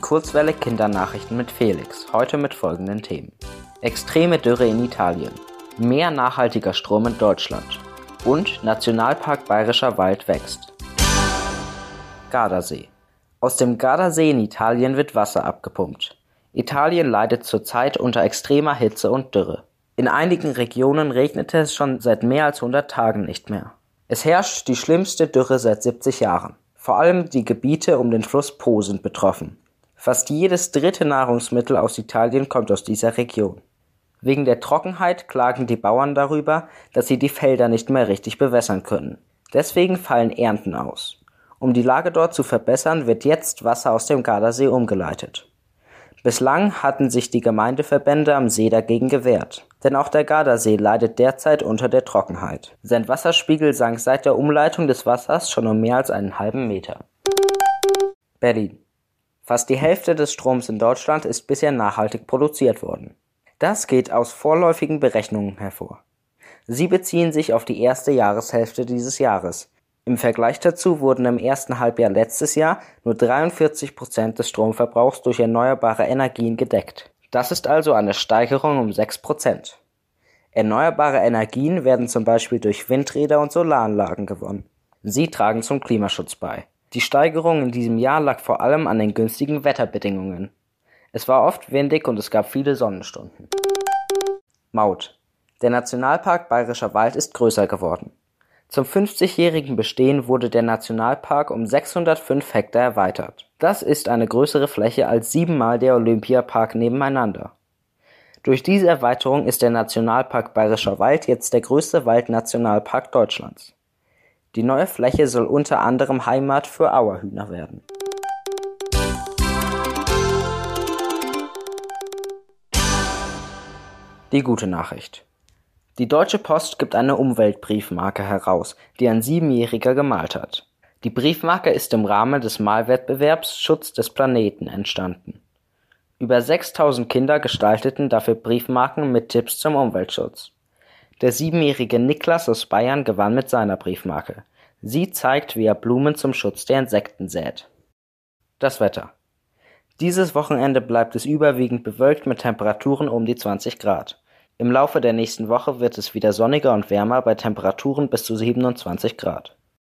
Kurzwelle Kindernachrichten mit Felix. Heute mit folgenden Themen. Extreme Dürre in Italien. Mehr nachhaltiger Strom in Deutschland. Und Nationalpark Bayerischer Wald wächst. Gardasee. Aus dem Gardasee in Italien wird Wasser abgepumpt. Italien leidet zurzeit unter extremer Hitze und Dürre. In einigen Regionen regnete es schon seit mehr als 100 Tagen nicht mehr. Es herrscht die schlimmste Dürre seit 70 Jahren. Vor allem die Gebiete um den Fluss Po sind betroffen. Fast jedes dritte Nahrungsmittel aus Italien kommt aus dieser Region. Wegen der Trockenheit klagen die Bauern darüber, dass sie die Felder nicht mehr richtig bewässern können. Deswegen fallen Ernten aus. Um die Lage dort zu verbessern, wird jetzt Wasser aus dem Gardasee umgeleitet. Bislang hatten sich die Gemeindeverbände am See dagegen gewehrt, denn auch der Gardasee leidet derzeit unter der Trockenheit. Sein Wasserspiegel sank seit der Umleitung des Wassers schon um mehr als einen halben Meter. Berlin. Fast die Hälfte des Stroms in Deutschland ist bisher nachhaltig produziert worden. Das geht aus vorläufigen Berechnungen hervor. Sie beziehen sich auf die erste Jahreshälfte dieses Jahres, im Vergleich dazu wurden im ersten Halbjahr letztes Jahr nur 43 Prozent des Stromverbrauchs durch erneuerbare Energien gedeckt. Das ist also eine Steigerung um 6 Prozent. Erneuerbare Energien werden zum Beispiel durch Windräder und Solaranlagen gewonnen. Sie tragen zum Klimaschutz bei. Die Steigerung in diesem Jahr lag vor allem an den günstigen Wetterbedingungen. Es war oft windig und es gab viele Sonnenstunden. Maut. Der Nationalpark Bayerischer Wald ist größer geworden. Zum 50-jährigen Bestehen wurde der Nationalpark um 605 Hektar erweitert. Das ist eine größere Fläche als siebenmal der Olympiapark nebeneinander. Durch diese Erweiterung ist der Nationalpark Bayerischer Wald jetzt der größte Waldnationalpark Deutschlands. Die neue Fläche soll unter anderem Heimat für Auerhühner werden. Die gute Nachricht. Die Deutsche Post gibt eine Umweltbriefmarke heraus, die ein Siebenjähriger gemalt hat. Die Briefmarke ist im Rahmen des Malwettbewerbs Schutz des Planeten entstanden. Über 6000 Kinder gestalteten dafür Briefmarken mit Tipps zum Umweltschutz. Der siebenjährige Niklas aus Bayern gewann mit seiner Briefmarke. Sie zeigt, wie er Blumen zum Schutz der Insekten sät. Das Wetter. Dieses Wochenende bleibt es überwiegend bewölkt mit Temperaturen um die 20 Grad. Im Laufe der nächsten Woche wird es wieder sonniger und wärmer bei Temperaturen bis zu 27 Grad